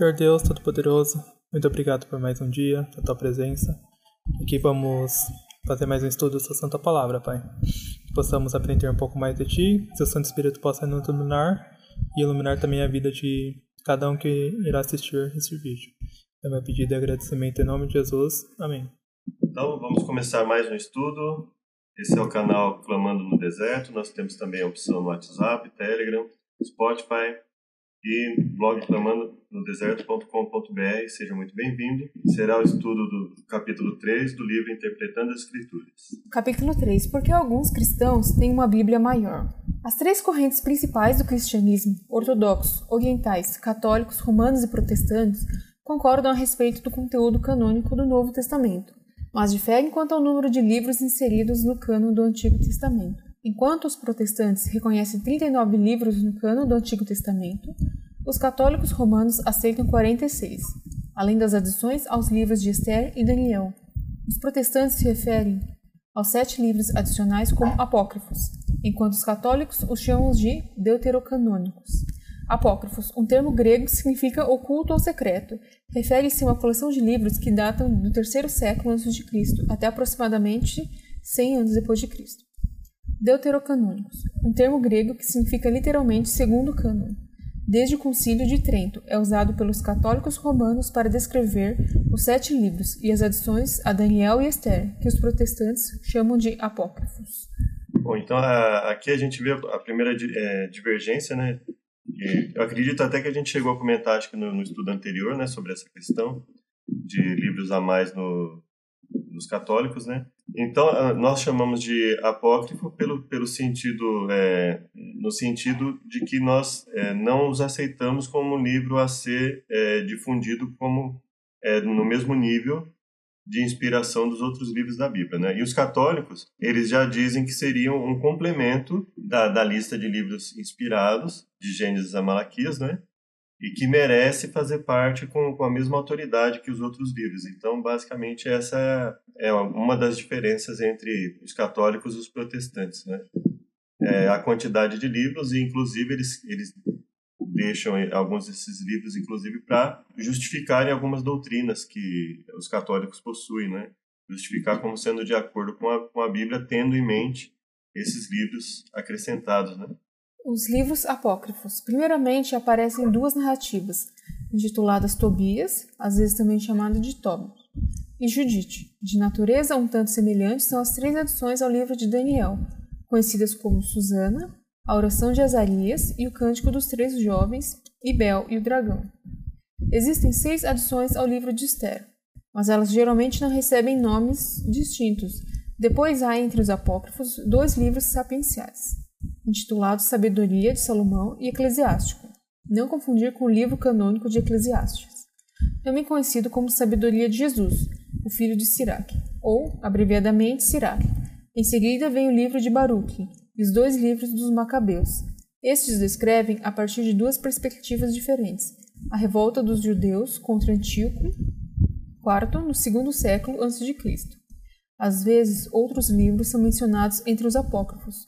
Senhor Deus Todo-Poderoso, muito obrigado por mais um dia, pela tua presença. Aqui vamos fazer mais um estudo da sua santa palavra, Pai. Que possamos aprender um pouco mais de ti, que seu Santo Espírito possa nos iluminar e iluminar também a vida de cada um que irá assistir esse vídeo. É meu pedido e agradecimento em nome de Jesus. Amém. Então, vamos começar mais um estudo. Esse é o canal Clamando no Deserto. Nós temos também a opção no WhatsApp, Telegram, Spotify e blog clamando no deserto.com.br. Seja muito bem-vindo. Será o estudo do capítulo 3 do livro Interpretando as Escrituras. Capítulo 3. Porque alguns cristãos têm uma Bíblia maior. As três correntes principais do cristianismo, ortodoxos, orientais, católicos, romanos e protestantes, concordam a respeito do conteúdo canônico do Novo Testamento, mas diferem quanto ao número de livros inseridos no cano do Antigo Testamento. Enquanto os protestantes reconhecem 39 livros no cano do Antigo Testamento, os católicos romanos aceitam 46, além das adições aos livros de Esther e Daniel. Os protestantes se referem aos sete livros adicionais como apócrifos, enquanto os católicos os chamam de deuterocanônicos. Apócrifos, um termo grego que significa oculto ou secreto, refere-se a uma coleção de livros que datam do terceiro século a.C. até aproximadamente 100 anos depois de Cristo. Deuterocanônicos, um termo grego que significa literalmente segundo cânon. Desde o Concílio de Trento, é usado pelos católicos romanos para descrever os sete livros e as adições a Daniel e Esther, que os protestantes chamam de apócrifos. Bom, então aqui a gente vê a primeira é, divergência, né? E eu acredito até que a gente chegou a comentar, acho que no, no estudo anterior, né, sobre essa questão de livros a mais no, dos católicos, né? Então ah, nós chamamos de apócrifo pelo pelo sentido é, no sentido de que nós é, não os aceitamos como livro a ser é, difundido como é, no mesmo nível de inspiração dos outros livros da Bíblia, né? E os católicos eles já dizem que seriam um complemento da, da lista de livros inspirados de Gênesis a Malaquias, né? E que merece fazer parte com, com a mesma autoridade que os outros livros. Então, basicamente, essa é uma das diferenças entre os católicos e os protestantes, né? É a quantidade de livros e, inclusive, eles, eles deixam alguns desses livros, inclusive, para justificarem algumas doutrinas que os católicos possuem, né? Justificar como sendo de acordo com a, com a Bíblia, tendo em mente esses livros acrescentados, né? Os livros apócrifos. Primeiramente, aparecem duas narrativas, intituladas Tobias, às vezes também chamado de Tob, e Judite. De natureza um tanto semelhante são as três adições ao livro de Daniel, conhecidas como Susana, a oração de Azarias e o cântico dos três jovens, e Bel e o dragão. Existem seis adições ao livro de Esther, mas elas geralmente não recebem nomes distintos. Depois há entre os apócrifos dois livros sapienciais intitulado Sabedoria de Salomão e Eclesiástico, não confundir com o livro canônico de Eclesiastes, também conhecido como Sabedoria de Jesus, o filho de Sirac, ou, abreviadamente, Sirac. Em seguida vem o livro de Baruque e os dois livros dos Macabeus. Estes descrevem, a partir de duas perspectivas diferentes, a revolta dos judeus contra Antíoco IV no segundo século a.C. Às vezes, outros livros são mencionados entre os apócrifos,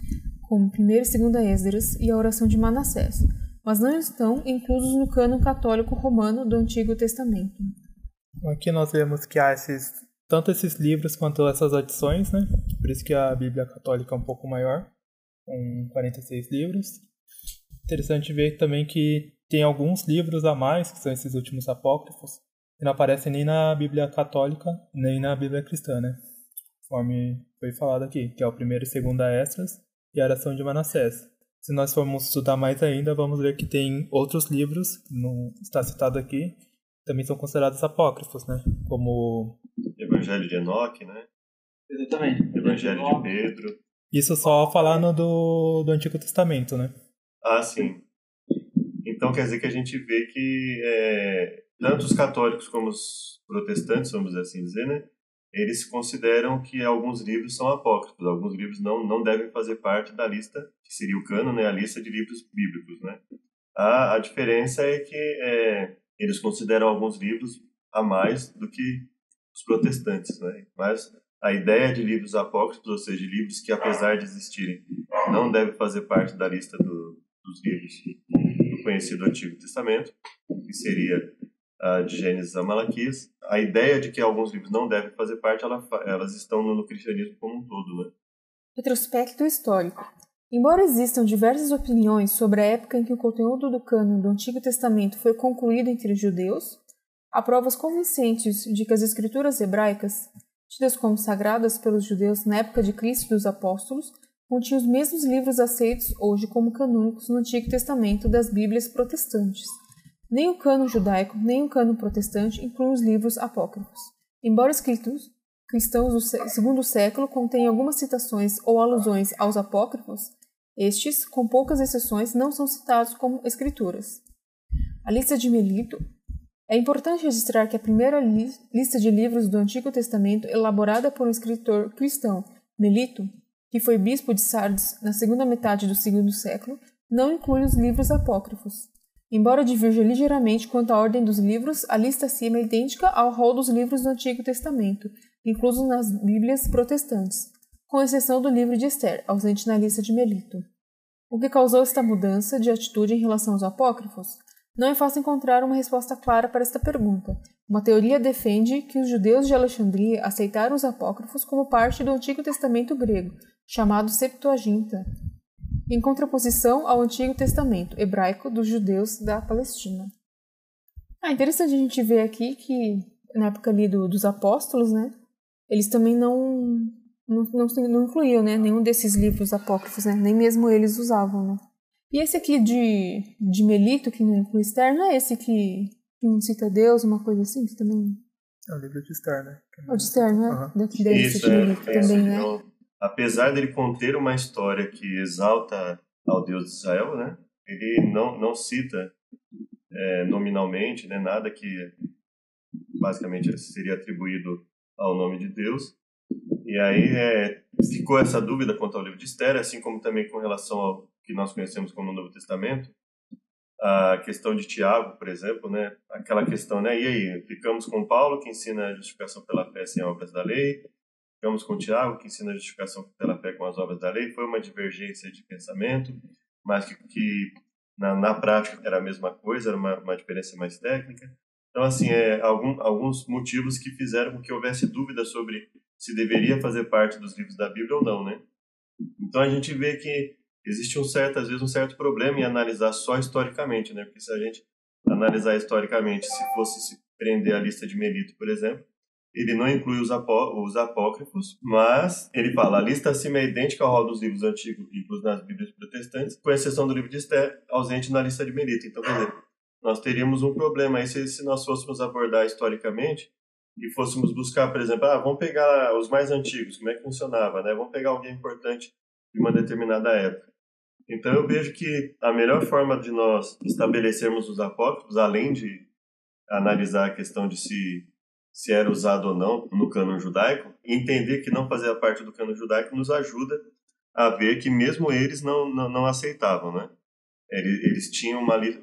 como 1 e 2 Esdras e a oração de Manassés, mas não estão inclusos no cânon católico romano do Antigo Testamento. Aqui nós vemos que há esses, tanto esses livros quanto essas adições, né? Por isso que a Bíblia Católica é um pouco maior, com 46 livros. Interessante ver também que tem alguns livros a mais, que são esses últimos apócrifos, que não aparecem nem na Bíblia Católica, nem na Bíblia Cristã, né? Conforme foi falado aqui, que é o primeiro e segundo Esdras, e a oração de Manassés. Se nós formos estudar mais ainda, vamos ver que tem outros livros, não está citado aqui, também são considerados apócrifos, né? Como Evangelho de Enoque, né? Exatamente. Evangelho de Pedro. Isso só falando do, do Antigo Testamento, né? Ah, sim. Então quer dizer que a gente vê que é, tanto os católicos como os protestantes, vamos assim dizer, né? Eles consideram que alguns livros são apócrifos, alguns livros não, não devem fazer parte da lista, que seria o cano, né, a lista de livros bíblicos. Né? A, a diferença é que é, eles consideram alguns livros a mais do que os protestantes. Né? Mas a ideia de livros apócrifos, ou seja, livros que, apesar de existirem, não devem fazer parte da lista do, dos livros do conhecido Antigo Testamento, que seria uh, de Gênesis a Malaquias. A ideia de que alguns livros não devem fazer parte, ela, elas estão no, no cristianismo como um todo, né? Retrospecto histórico. Embora existam diversas opiniões sobre a época em que o conteúdo do cânon do Antigo Testamento foi concluído entre os judeus, há provas convincentes de que as escrituras hebraicas, tidas como sagradas pelos judeus na época de Cristo e dos apóstolos, continham os mesmos livros aceitos hoje como canônicos no Antigo Testamento das Bíblias protestantes. Nem o cano judaico, nem o cano protestante incluem os livros apócrifos. Embora escritos cristãos do segundo século contêm algumas citações ou alusões aos apócrifos, estes, com poucas exceções, não são citados como escrituras. A lista de Melito é importante registrar que a primeira li lista de livros do Antigo Testamento, elaborada por um escritor cristão, Melito, que foi bispo de Sardes na segunda metade do segundo século, não inclui os livros apócrifos. Embora divirja ligeiramente quanto à ordem dos livros, a lista acima é idêntica ao rol dos livros do Antigo Testamento, inclusos nas Bíblias protestantes, com exceção do livro de Esther, ausente na lista de Melito. O que causou esta mudança de atitude em relação aos apócrifos? Não é fácil encontrar uma resposta clara para esta pergunta. Uma teoria defende que os judeus de Alexandria aceitaram os apócrifos como parte do Antigo Testamento grego, chamado Septuaginta, em contraposição ao Antigo Testamento hebraico dos judeus da Palestina. Ah, interessante a gente ver aqui que na época ali do, dos apóstolos, né, eles também não não, não, não incluíam, né, nenhum desses livros apócrifos, né, nem mesmo eles usavam, né. E esse aqui de, de Melito, que não inclui Esther, não é esse que, que não cita Deus, uma coisa assim, que também... É o livro de Esther, né? É o de Esther, né? Uhum. Desse Isso, é, Melito também, né? Apesar dele conter uma história que exalta ao Deus de Israel, né? Ele não, não cita é, nominalmente, né? Nada que basicamente seria atribuído ao nome de Deus. E aí é, ficou essa dúvida quanto ao livro de Esther, assim como também com relação ao que nós conhecemos como Novo Testamento, a questão de Tiago, por exemplo, né? Aquela questão, né? E aí, ficamos com Paulo que ensina a justificação pela fé sem obras da lei, ficamos com Tiago que ensina a justificação pela fé com as obras da lei. Foi uma divergência de pensamento, mas que, que na, na, prática era a mesma coisa, era uma, uma diferença mais técnica. Então, assim, é, algum, alguns motivos que fizeram com que houvesse dúvida sobre se deveria fazer parte dos livros da Bíblia ou não, né? Então a gente vê que existe um certo, às vezes, um certo problema em analisar só historicamente, né? Porque se a gente analisar historicamente, se fosse se prender a lista de Melito, por exemplo, ele não inclui os, apó os apócrifos, mas ele fala a lista acima é idêntica ao rol dos livros antigos inclusos nas Bíblias protestantes, com exceção do livro de Esther, ausente na lista de Melito. Então, quer dizer, nós teríamos um problema aí se, se nós fôssemos abordar historicamente e fôssemos buscar, por exemplo, ah, vamos pegar os mais antigos, como é que funcionava, né? Vamos pegar alguém importante de uma determinada época. Então eu vejo que a melhor forma de nós estabelecermos os apócrifos, além de analisar a questão de se se era usado ou não no cânon judaico, entender que não fazia parte do cânon judaico nos ajuda a ver que mesmo eles não, não, não aceitavam, né? Eles, eles tinham uma lista,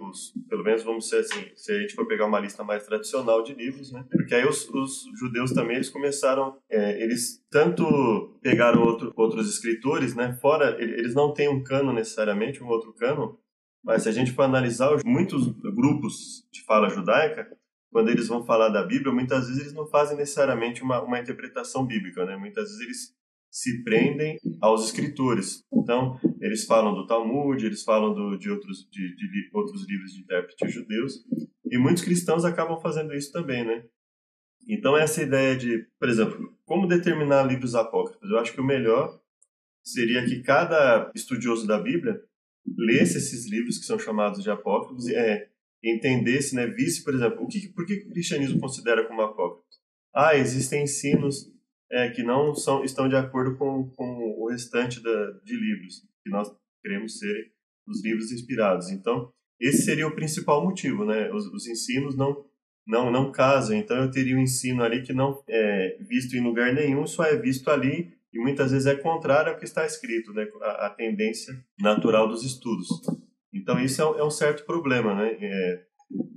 pelo menos vamos dizer assim, se a gente for pegar uma lista mais tradicional de livros, né? Porque aí os, os judeus também eles começaram, é, eles tanto pegaram outro, outros escritores, né? Fora, eles não têm um cano necessariamente, um outro cano, mas se a gente for analisar muitos grupos de fala judaica, quando eles vão falar da Bíblia, muitas vezes eles não fazem necessariamente uma, uma interpretação bíblica, né? Muitas vezes eles se prendem aos escritores. Então, eles falam do Talmud, eles falam do, de, outros, de, de, outros livros de intérpretes judeus, e muitos cristãos acabam fazendo isso também, né? Então, essa ideia de, por exemplo, como determinar livros apócrifos? Eu acho que o melhor seria que cada estudioso da Bíblia lesse esses livros que são chamados de apócrifos é, entendesse, né, visse, por exemplo, o que, por que o cristianismo considera como apócrifo? Ah, existem ensinos é, que não são, estão de acordo com, com o restante da, de livros que nós queremos serem os livros inspirados. Então, esse seria o principal motivo, né? Os, os ensinos não não não casam. Então, eu teria um ensino ali que não é visto em lugar nenhum, só é visto ali e muitas vezes é contrário ao que está escrito, né? A, a tendência natural dos estudos. Então, isso é um, é um certo problema, né? É,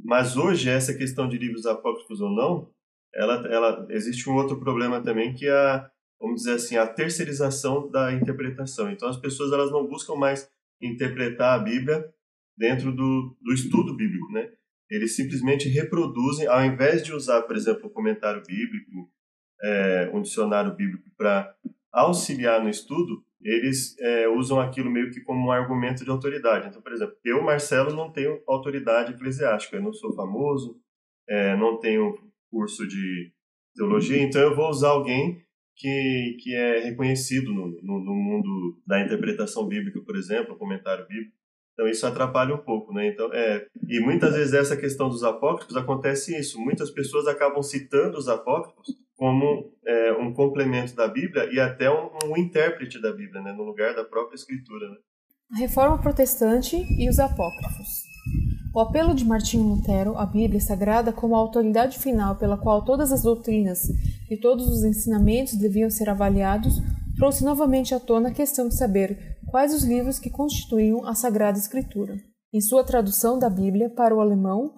mas hoje essa questão de livros apócrifos ou não ela, ela existe um outro problema também que é a, vamos dizer assim, a terceirização da interpretação. Então as pessoas elas não buscam mais interpretar a Bíblia dentro do, do estudo bíblico, né? eles simplesmente reproduzem, ao invés de usar, por exemplo, o comentário bíblico, é, um dicionário bíblico para auxiliar no estudo, eles é, usam aquilo meio que como um argumento de autoridade. Então, por exemplo, eu, Marcelo, não tenho autoridade eclesiástica, eu não sou famoso, é, não tenho curso de teologia, então eu vou usar alguém que, que é reconhecido no, no, no mundo da interpretação bíblica, por exemplo, comentário bíblico. Então isso atrapalha um pouco, né? Então, é, e muitas vezes essa questão dos apócrifos acontece isso. Muitas pessoas acabam citando os apócrifos como é, um complemento da Bíblia e até um, um intérprete da Bíblia, né? No lugar da própria Escritura, né? A Reforma Protestante e os apócrifos. O apelo de Martinho Lutero à Bíblia Sagrada como a autoridade final pela qual todas as doutrinas e todos os ensinamentos deviam ser avaliados trouxe novamente à tona a questão de saber quais os livros que constituíam a Sagrada Escritura. Em sua tradução da Bíblia para o alemão,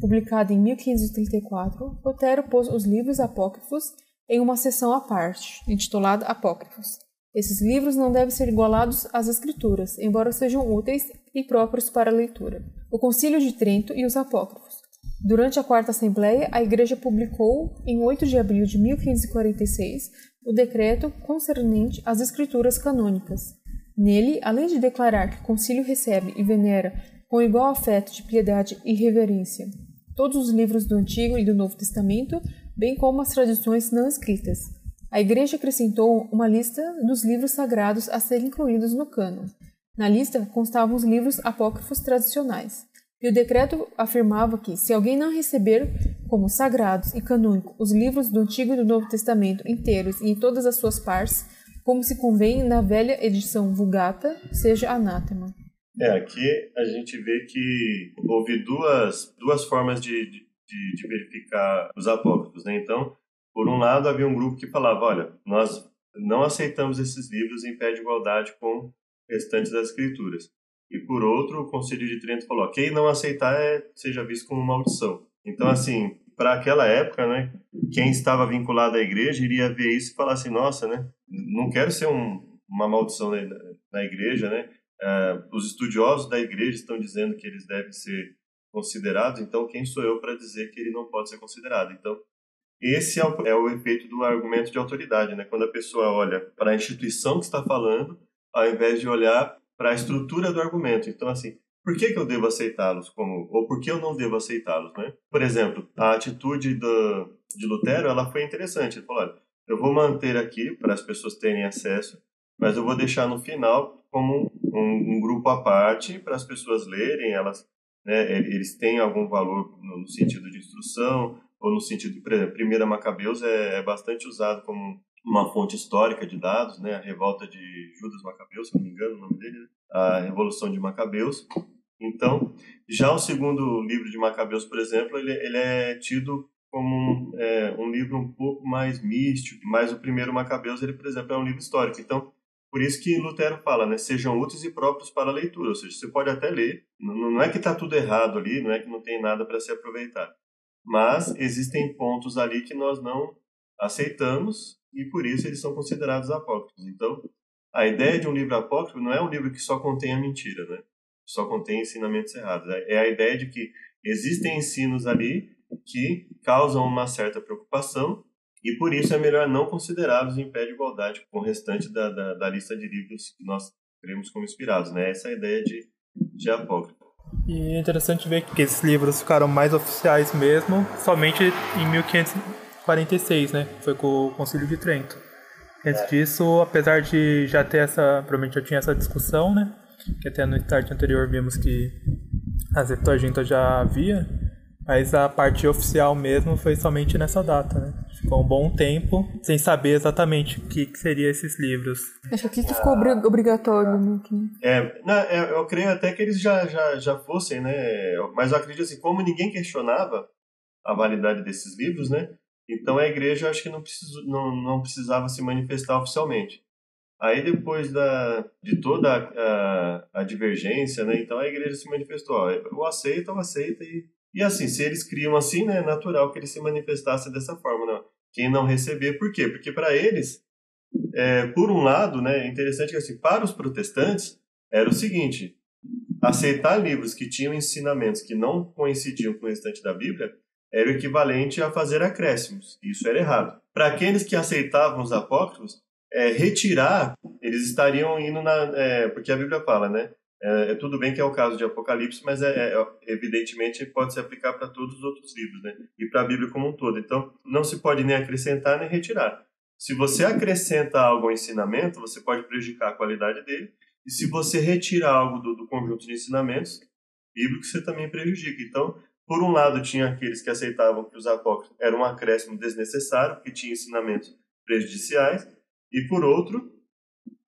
publicada em 1534, Lutero pôs os livros apócrifos em uma seção à parte, intitulada Apócrifos. Esses livros não devem ser igualados às Escrituras, embora sejam úteis e próprios para a leitura o Concílio de Trento e os Apócrifos. Durante a Quarta Assembleia, a Igreja publicou, em 8 de abril de 1546, o decreto concernente às Escrituras canônicas. Nele, além de declarar que o concílio recebe e venera com igual afeto de piedade e reverência todos os livros do Antigo e do Novo Testamento, bem como as tradições não escritas, a Igreja acrescentou uma lista dos livros sagrados a serem incluídos no cânon, na lista constavam os livros apócrifos tradicionais, e o decreto afirmava que, se alguém não receber como sagrados e canônicos os livros do Antigo e do Novo Testamento inteiros e em todas as suas partes, como se convém na velha edição Vulgata, seja anátema. É, aqui a gente vê que houve duas, duas formas de, de, de verificar os apócrifos. Né? Então, por um lado, havia um grupo que falava: olha, nós não aceitamos esses livros em pé de igualdade com restantes das escrituras. E por outro, o Conselho de Trento falou: quem não aceitar é, seja visto como maldição. Então, assim, para aquela época, né, quem estava vinculado à igreja iria ver isso e falar assim: nossa, né, não quero ser um, uma maldição na, na igreja, né? Uh, os estudiosos da igreja estão dizendo que eles devem ser considerados, então quem sou eu para dizer que ele não pode ser considerado? Então, esse é o, é o efeito do argumento de autoridade, né? Quando a pessoa olha para a instituição que está falando ao invés de olhar para a estrutura do argumento. Então, assim, por que, que eu devo aceitá-los como ou por que eu não devo aceitá-los, né? Por exemplo, a atitude do, de Lutero, ela foi interessante. Ele falou, olha, eu vou manter aqui para as pessoas terem acesso, mas eu vou deixar no final como um, um grupo à parte para as pessoas lerem, elas, né, eles têm algum valor no, sentido de instrução ou no sentido, por exemplo, Primeira Macabeus é, é bastante usado como uma fonte histórica de dados, né, a revolta de Judas Macabeus, se não me engano o nome dele, né, a Revolução de Macabeus. Então, já o segundo livro de Macabeus, por exemplo, ele, ele é tido como um, é, um livro um pouco mais místico, mas o primeiro Macabeus, ele, por exemplo, é um livro histórico. Então, por isso que Lutero fala, né, sejam úteis e próprios para a leitura, ou seja, você pode até ler, não, não é que está tudo errado ali, não é que não tem nada para se aproveitar, mas existem pontos ali que nós não aceitamos e por isso eles são considerados apócrifos. Então, a ideia de um livro apócrifo não é um livro que só contém a mentira, né? Só contém ensinamentos errados. É a ideia de que existem ensinos ali que causam uma certa preocupação e por isso é melhor não considerá-los em pé de igualdade com o restante da, da, da, lista de livros que nós cremos como inspirados, né? Essa é a ideia de, de apócrifo. E é interessante ver que esses livros ficaram mais oficiais mesmo somente em 1500 46, né? Foi com o Concílio de Trento. Antes disso, apesar de já ter essa. Provavelmente já tinha essa discussão, né? Que até no start anterior vimos que a Septuaginta já havia, mas a parte oficial mesmo foi somente nessa data, né? Ficou um bom tempo sem saber exatamente o que, que seriam esses livros. Acho que aqui ficou obrigatório, né? É, não, é, eu creio até que eles já, já, já fossem, né? Mas eu acredito assim, como ninguém questionava a validade desses livros, né? Então a igreja acho que não, precisou, não, não precisava se manifestar oficialmente. Aí depois da, de toda a, a, divergência, né, então a igreja se manifestou, ó, eu aceito, eu aceito e, e assim, se eles criam assim, né, é natural que eles se manifestassem dessa forma, né? Quem não receber, por quê? Porque para eles, é, por um lado, né, é interessante que assim, para os protestantes era o seguinte, aceitar livros que tinham ensinamentos que não coincidiam com o restante da Bíblia era o equivalente a fazer acréscimos. Isso era errado. Para aqueles que aceitavam os apócrifos, é, retirar, eles estariam indo na. É, porque a Bíblia fala, né? É, é, tudo bem que é o caso de Apocalipse, mas é, é evidentemente pode se aplicar para todos os outros livros, né? E para a Bíblia como um todo. Então, não se pode nem acrescentar nem retirar. Se você acrescenta algo ao ensinamento, você pode prejudicar a qualidade dele. E se você retira algo do, do conjunto de ensinamentos bíblicos, você também prejudica. Então, por um lado, tinha aqueles que aceitavam que os apócrifos eram um acréscimo desnecessário, que tinha ensinamentos prejudiciais, e por outro,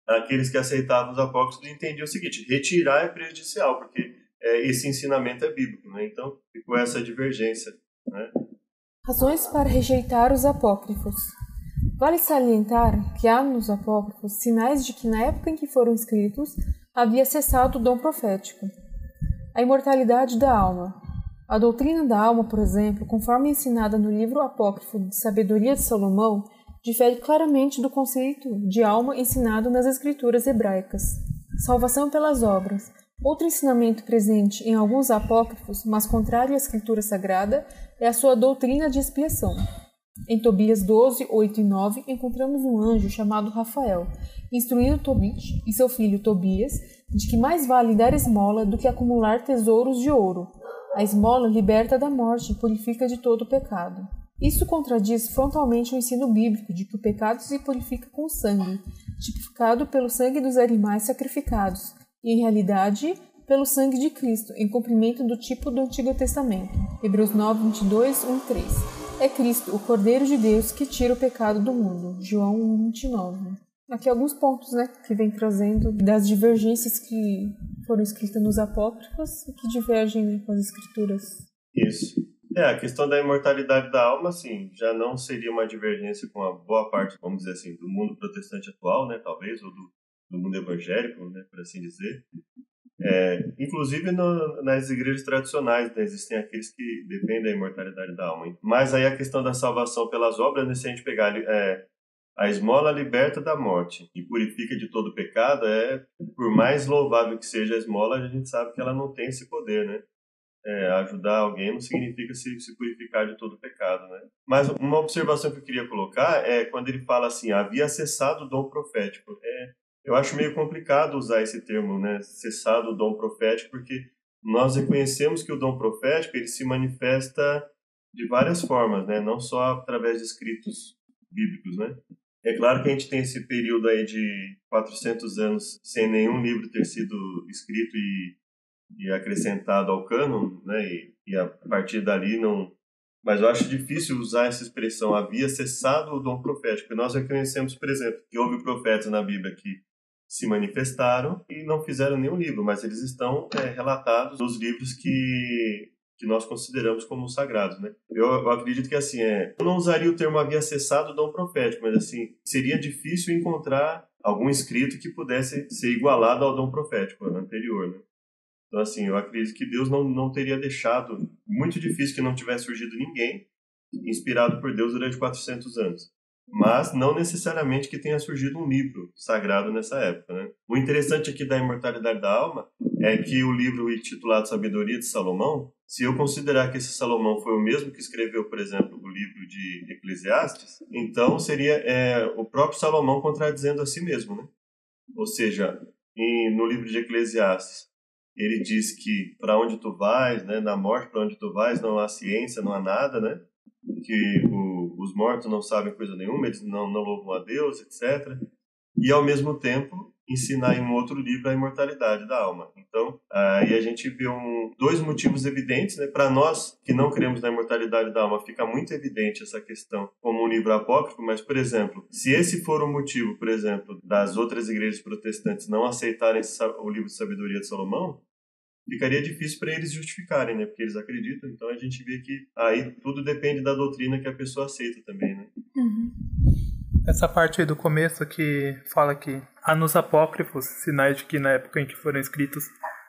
aqueles que aceitavam os apócrifos entendiam o seguinte: retirar é prejudicial, porque é, esse ensinamento é bíblico. Né? Então, ficou essa divergência. Né? Razões para rejeitar os apócrifos. Vale salientar que há nos apócrifos sinais de que, na época em que foram escritos, havia cessado o dom profético. A imortalidade da alma. A doutrina da alma, por exemplo, conforme ensinada no livro apócrifo de Sabedoria de Salomão, difere claramente do conceito de alma ensinado nas escrituras hebraicas. Salvação pelas obras. Outro ensinamento presente em alguns apócrifos, mas contrário à escritura sagrada, é a sua doutrina de expiação. Em Tobias 12, 8 e 9, encontramos um anjo chamado Rafael, instruindo Tobit e seu filho Tobias de que mais vale dar esmola do que acumular tesouros de ouro. A esmola liberta da morte e purifica de todo o pecado. Isso contradiz frontalmente o ensino bíblico de que o pecado se purifica com sangue, tipificado pelo sangue dos animais sacrificados, e em realidade pelo sangue de Cristo, em cumprimento do tipo do Antigo Testamento. Hebreus 9, 22, 1 3. É Cristo, o Cordeiro de Deus, que tira o pecado do mundo. João 1, 29. Aqui alguns pontos né, que vem trazendo das divergências que foram escritas nos apócrifos e que divergem né, com as escrituras. Isso. É, a questão da imortalidade da alma, assim, já não seria uma divergência com a boa parte, vamos dizer assim, do mundo protestante atual, né, talvez, ou do, do mundo evangélico, né, por assim dizer. É, inclusive no, nas igrejas tradicionais, né, existem aqueles que defendem da imortalidade da alma. Mas aí a questão da salvação pelas obras, né, se a gente pegar é, a esmola liberta da morte e purifica de todo pecado, é por mais louvável que seja a esmola, a gente sabe que ela não tem esse poder, né? é, ajudar alguém não significa se, se purificar de todo pecado, né? Mas uma observação que eu queria colocar é quando ele fala assim, havia cessado o dom profético. É, eu acho meio complicado usar esse termo, né? Cessado o dom profético, porque nós reconhecemos que o dom profético ele se manifesta de várias formas, né? Não só através de escritos bíblicos, né? É claro que a gente tem esse período aí de 400 anos sem nenhum livro ter sido escrito e e acrescentado ao cânon, né? E, e, a partir dali não. Mas eu acho difícil usar essa expressão havia cessado o dom profético. Nós reconhecemos, por exemplo, que houve profetas na Bíblia que se manifestaram e não fizeram nenhum livro, mas eles estão é, relatados nos livros que que nós consideramos como sagrados, né? Eu, eu, acredito que assim é, eu não usaria o termo havia cessado o dom profético, mas assim seria difícil encontrar algum escrito que pudesse ser igualado ao dom profético anterior, né? Então, assim, eu acredito que Deus não, não teria deixado, muito difícil que não tivesse surgido ninguém inspirado por Deus durante 400 anos. Mas não necessariamente que tenha surgido um livro sagrado nessa época. Né? O interessante aqui da imortalidade da alma é que o livro intitulado Sabedoria de Salomão, se eu considerar que esse Salomão foi o mesmo que escreveu, por exemplo, o livro de Eclesiastes, então seria é, o próprio Salomão contradizendo a si mesmo. Né? Ou seja, em, no livro de Eclesiastes, ele diz que para onde tu vais, né, na morte para onde tu vais não há ciência, não há nada, né? Que o, os mortos não sabem coisa nenhuma, eles não, não louvam a Deus, etc. E ao mesmo tempo ensinar em um outro livro a imortalidade da alma. Então, aí a gente vê um, dois motivos evidentes, né? Para nós que não cremos na imortalidade da alma, fica muito evidente essa questão como um livro apócrifo, mas, por exemplo, se esse for o motivo, por exemplo, das outras igrejas protestantes não aceitarem o livro de sabedoria de Salomão, ficaria difícil para eles justificarem, né? Porque eles acreditam. Então a gente vê que aí tudo depende da doutrina que a pessoa aceita também, né? Uhum. Essa parte aí do começo que fala que há nos apócrifos sinais de que na época em que foram escritos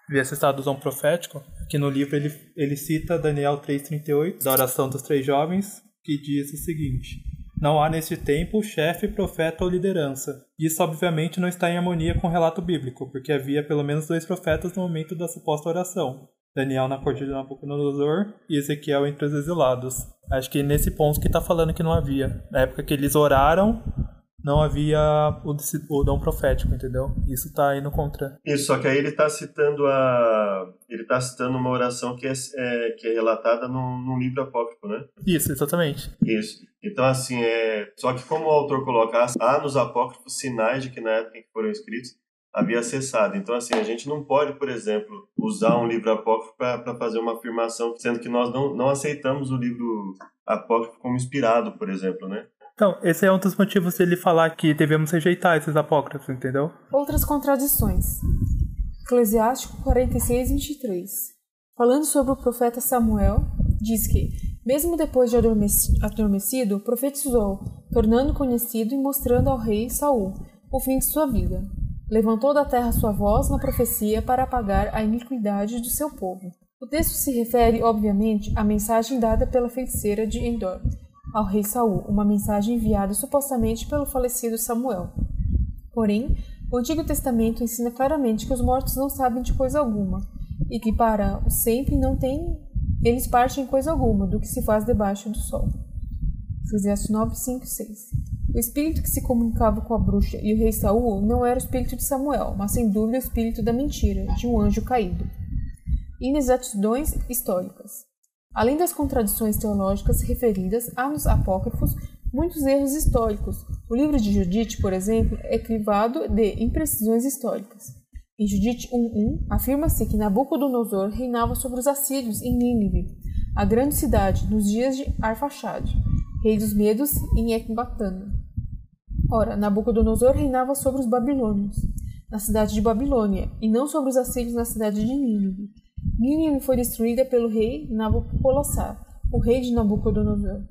havia cessado o dom profético. Aqui no livro ele, ele cita Daniel 3,38, da oração dos três jovens, que diz o seguinte: não há neste tempo chefe, profeta ou liderança. Isso obviamente não está em harmonia com o relato bíblico, porque havia pelo menos dois profetas no momento da suposta oração. Daniel na corte de Nabucodonosor e Ezequiel entre os exilados. Acho que nesse ponto que está falando que não havia. Na época que eles oraram, não havia o, o dom profético, entendeu? Isso está indo contra. Isso, só que aí ele está citando a ele está citando uma oração que é, é, que é relatada num, num, livro apócrifo, né? Isso, exatamente. Isso. Então, assim, é... só que como o autor coloca, há nos apócrifos sinais de que na época em que foram escritos havia cessado. Então, assim, a gente não pode, por exemplo, usar um livro apócrifo para fazer uma afirmação, sendo que nós não, não aceitamos o livro apócrifo como inspirado, por exemplo, né? Então, esse é um dos motivos dele falar que devemos rejeitar esses apócrifos, entendeu? Outras contradições. Eclesiástico 46, 23. Falando sobre o profeta Samuel, diz que, mesmo depois de adormecido, profetizou, tornando conhecido e mostrando ao rei Saul o fim de sua vida. Levantou da terra sua voz na profecia para apagar a iniquidade do seu povo. O texto se refere, obviamente, à mensagem dada pela feiticeira de Endor, ao rei Saul, uma mensagem enviada supostamente pelo falecido Samuel. Porém, o Antigo Testamento ensina claramente que os mortos não sabem de coisa alguma e que para o sempre não tem eles partem coisa alguma do que se faz debaixo do sol. Eclesiastes 9, 5 6. O espírito que se comunicava com a bruxa e o rei Saul não era o espírito de Samuel, mas sem dúvida o espírito da mentira, de um anjo caído. Inexatidões históricas. Além das contradições teológicas referidas, há nos apócrifos muitos erros históricos. O livro de Judite, por exemplo, é crivado de imprecisões históricas. Em Judite 1.1, afirma-se que Nabucodonosor reinava sobre os assírios em Nínive, a grande cidade, nos dias de Arfaxade, rei dos medos em Ecbatana. Ora, Nabucodonosor reinava sobre os babilônios, na cidade de Babilônia, e não sobre os assírios na cidade de Nínive. Nínive foi destruída pelo rei Nabopolassar, o rei de Nabucodonosor.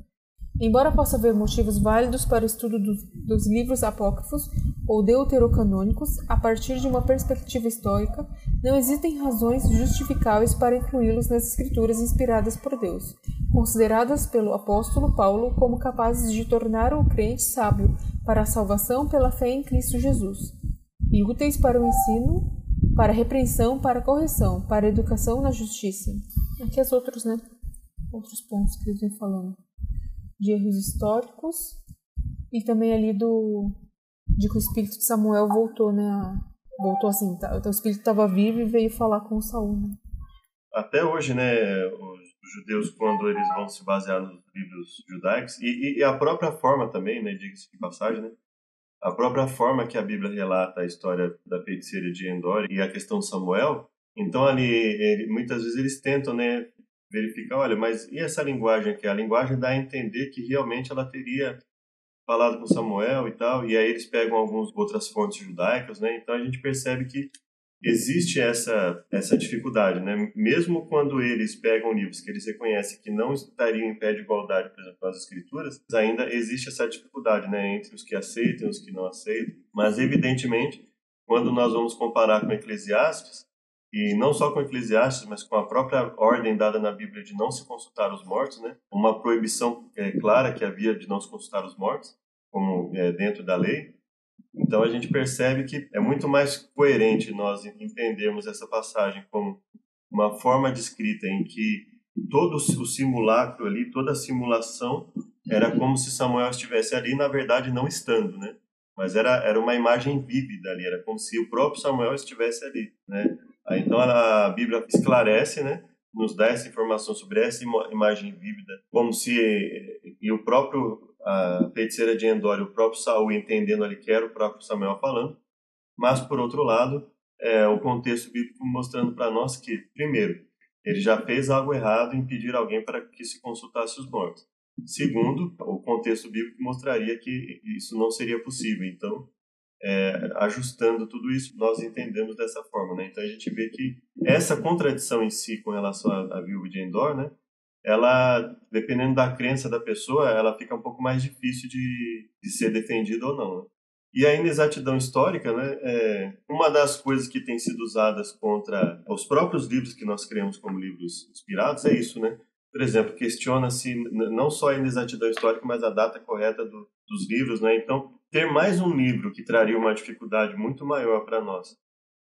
Embora possa haver motivos válidos para o estudo dos, dos livros apócrifos ou deuterocanônicos a partir de uma perspectiva histórica, não existem razões justificáveis para incluí-los nas escrituras inspiradas por Deus, consideradas pelo apóstolo Paulo como capazes de tornar o crente sábio para a salvação pela fé em Cristo Jesus, e úteis para o ensino para repreensão, para correção, para educação na justiça. Aqui as outros, né? Outros pontos que eles vêm falando. De erros históricos e também ali do de que o espírito de Samuel voltou, né? Voltou assim, tá, o espírito estava vivo e veio falar com Saul. Né? Até hoje, né, os judeus quando eles vão se basear nos livros judaicos e, e a própria forma também, né, diga-se de passagem, né, a própria forma que a Bíblia relata a história da feiticeira de Endor e a questão de Samuel, então ali ele, muitas vezes eles tentam, né, verificar, olha, mas e essa linguagem aqui? A linguagem dá a entender que realmente ela teria falado com Samuel e tal, e aí eles pegam algumas outras fontes judaicas, né? Então a gente percebe que existe essa essa dificuldade, né? Mesmo quando eles pegam livros que eles reconhecem que não estariam em pé de igualdade, por exemplo, com as escrituras, ainda existe essa dificuldade, né, entre os que aceitam e os que não aceitam. Mas evidentemente, quando nós vamos comparar com Eclesiastes, e não só com Eclesiastes, mas com a própria ordem dada na Bíblia de não se consultar os mortos, né? Uma proibição é, clara que havia de não se consultar os mortos, como é, dentro da lei. Então a gente percebe que é muito mais coerente nós entendermos essa passagem como uma forma de escrita em que todo o simulacro ali, toda a simulação era como se Samuel estivesse ali, na verdade não estando, né? Mas era, era uma imagem vívida ali, era como se o próprio Samuel estivesse ali, né? Aí, então a Bíblia esclarece, né? Nos dá essa informação sobre essa imagem vívida, como se e o próprio a feiticeira de Endor e o próprio Saul entendendo ali que era o próprio Samuel falando, mas por outro lado, é, o contexto bíblico mostrando para nós que, primeiro, ele já fez algo errado em pedir alguém para que se consultasse os mortos. Segundo, o contexto bíblico mostraria que isso não seria possível. Então, é, ajustando tudo isso, nós entendemos dessa forma. Né? Então, a gente vê que essa contradição em si com relação à, à viúva de Endor, né, ela, dependendo da crença da pessoa, ela fica um pouco mais difícil de, de ser defendida ou não. Né? E a inexatidão histórica, né, é uma das coisas que tem sido usadas contra os próprios livros que nós criamos como livros inspirados é isso, né? por exemplo, questiona-se não só a inexatidão histórica, mas a data correta do, dos livros, né? Então, ter mais um livro que traria uma dificuldade muito maior para nós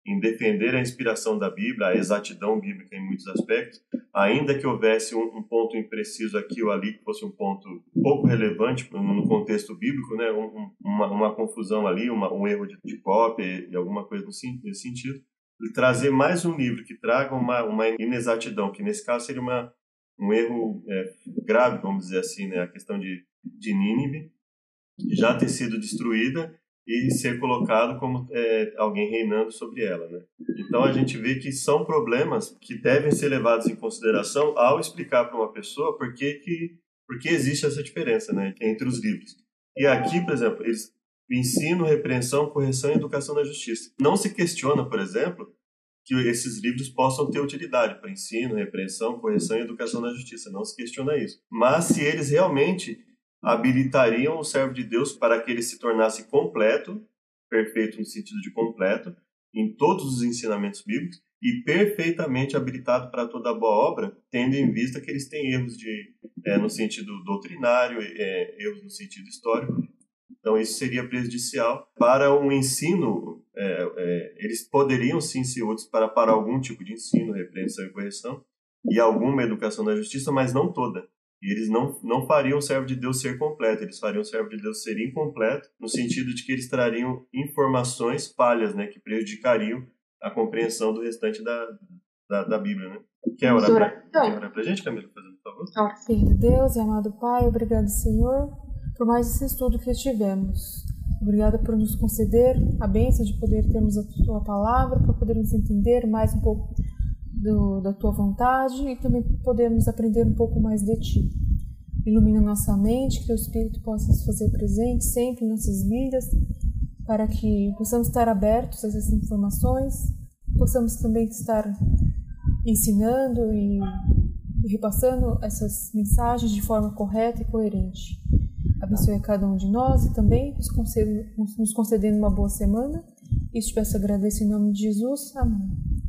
em defender a inspiração da Bíblia, a exatidão bíblica em muitos aspectos, ainda que houvesse um, um ponto impreciso aqui ou ali, que fosse um ponto pouco relevante no contexto bíblico, né? Um, uma, uma, confusão ali, uma, um erro de, de cópia e alguma coisa nesse sentido, trazer mais um livro que traga uma, uma inexatidão, que nesse caso seria uma, um erro é, grave, vamos dizer assim, né? a questão de, de Nínive, já ter sido destruída e ser colocado como é, alguém reinando sobre ela. Né? Então a gente vê que são problemas que devem ser levados em consideração ao explicar para uma pessoa por que, que, por que existe essa diferença né, entre os livros. E aqui, por exemplo, eles ensino, repreensão, correção e educação na justiça. Não se questiona, por exemplo, que esses livros possam ter utilidade para ensino, repreensão, correção e educação na justiça. Não se questiona isso. Mas se eles realmente habilitariam o servo de Deus para que ele se tornasse completo, perfeito no sentido de completo, em todos os ensinamentos bíblicos e perfeitamente habilitado para toda boa obra, tendo em vista que eles têm erros de, é, no sentido doutrinário, é, erros no sentido histórico. Então, isso seria prejudicial para um ensino é, é, eles poderiam sim ser úteis para, para algum tipo de ensino, repreensão e correção, e alguma educação na justiça, mas não toda. E eles não, não fariam o servo de Deus ser completo, eles fariam o servo de Deus ser incompleto, no sentido de que eles trariam informações falhas, né, que prejudicariam a compreensão do restante da, da, da Bíblia. Né? Quer orar para quer orar a gente, Camila, fazendo favor? Senhor Deus e amado Pai, obrigado, Senhor, por mais esse estudo que tivemos. Obrigada por nos conceder a bênção de poder termos a tua palavra, para podermos entender mais um pouco do, da tua vontade e também podermos aprender um pouco mais de ti. Ilumina nossa mente, que o Espírito possa se fazer presente sempre em nossas vidas, para que possamos estar abertos a essas informações, possamos também estar ensinando e repassando essas mensagens de forma correta e coerente. Abençoe a cada um de nós e também nos, concede, nos concedendo uma boa semana. E te peço agradeço em nome de Jesus. Amém.